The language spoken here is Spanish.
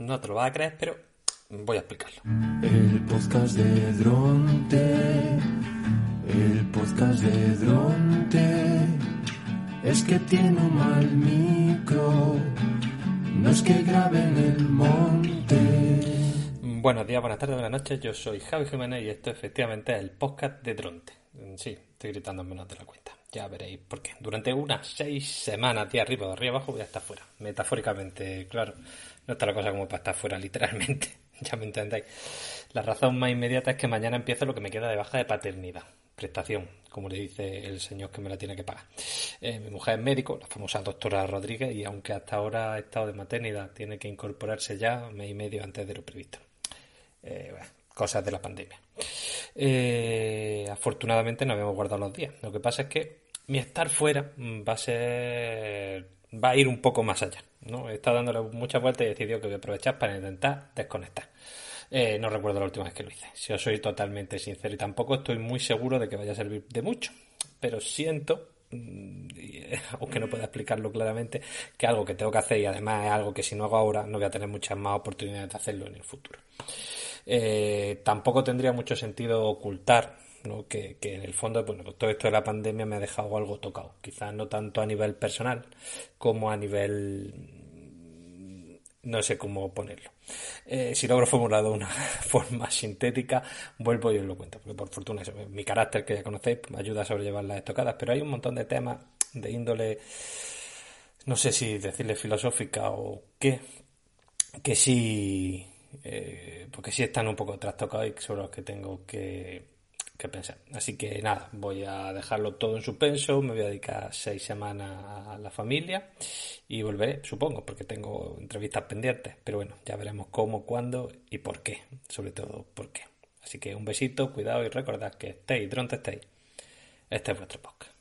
No te lo vas a creer, pero voy a explicarlo. El podcast de Dronte, el podcast de Dronte, es que tiene un mal micro, no es que grabe en el monte. Buenos días, buenas tardes, buenas noches. Yo soy Javi Jiménez y esto efectivamente es el podcast de Dronte. Sí, estoy gritando menos de la cuenta. Ya veréis por qué. Durante unas seis semanas, de arriba de arriba abajo, voy a estar fuera. Metafóricamente, claro. No está la cosa como para estar fuera, literalmente. ya me entendéis. La razón más inmediata es que mañana empieza lo que me queda de baja de paternidad. Prestación, como le dice el señor que me la tiene que pagar. Eh, mi mujer es médico, la famosa doctora Rodríguez, y aunque hasta ahora ha estado de maternidad, tiene que incorporarse ya mes y medio antes de lo previsto. Eh, cosas de la pandemia. Eh, afortunadamente no habíamos guardado los días. Lo que pasa es que mi estar fuera va a ser. va a ir un poco más allá. ¿No? Estado dándole muchas vueltas y he decidido que voy a aprovechar para intentar desconectar. Eh, no recuerdo la última vez que lo hice. Si os soy totalmente sincero y tampoco estoy muy seguro de que vaya a servir de mucho. Pero siento, mm, aunque no pueda explicarlo claramente, que algo que tengo que hacer y además es algo que si no hago ahora no voy a tener muchas más oportunidades de hacerlo en el futuro. Eh, tampoco tendría mucho sentido ocultar que, en el fondo bueno, todo esto de la pandemia me ha dejado algo tocado. Quizás no tanto a nivel personal como a nivel no sé cómo ponerlo. Eh, si logro formular de una forma sintética, vuelvo y os lo cuento, porque por fortuna mi carácter que ya conocéis me ayuda a sobrellevar las estocadas, pero hay un montón de temas de índole, no sé si decirle filosófica o qué, que sí eh, porque sí están un poco trastocados y sobre los que tengo que, pensar. Así que nada, voy a dejarlo todo en suspenso, me voy a dedicar seis semanas a la familia y volveré, supongo, porque tengo entrevistas pendientes, pero bueno, ya veremos cómo, cuándo y por qué, sobre todo por qué. Así que un besito, cuidado y recordad que estéis, dronte estéis. Este es vuestro podcast.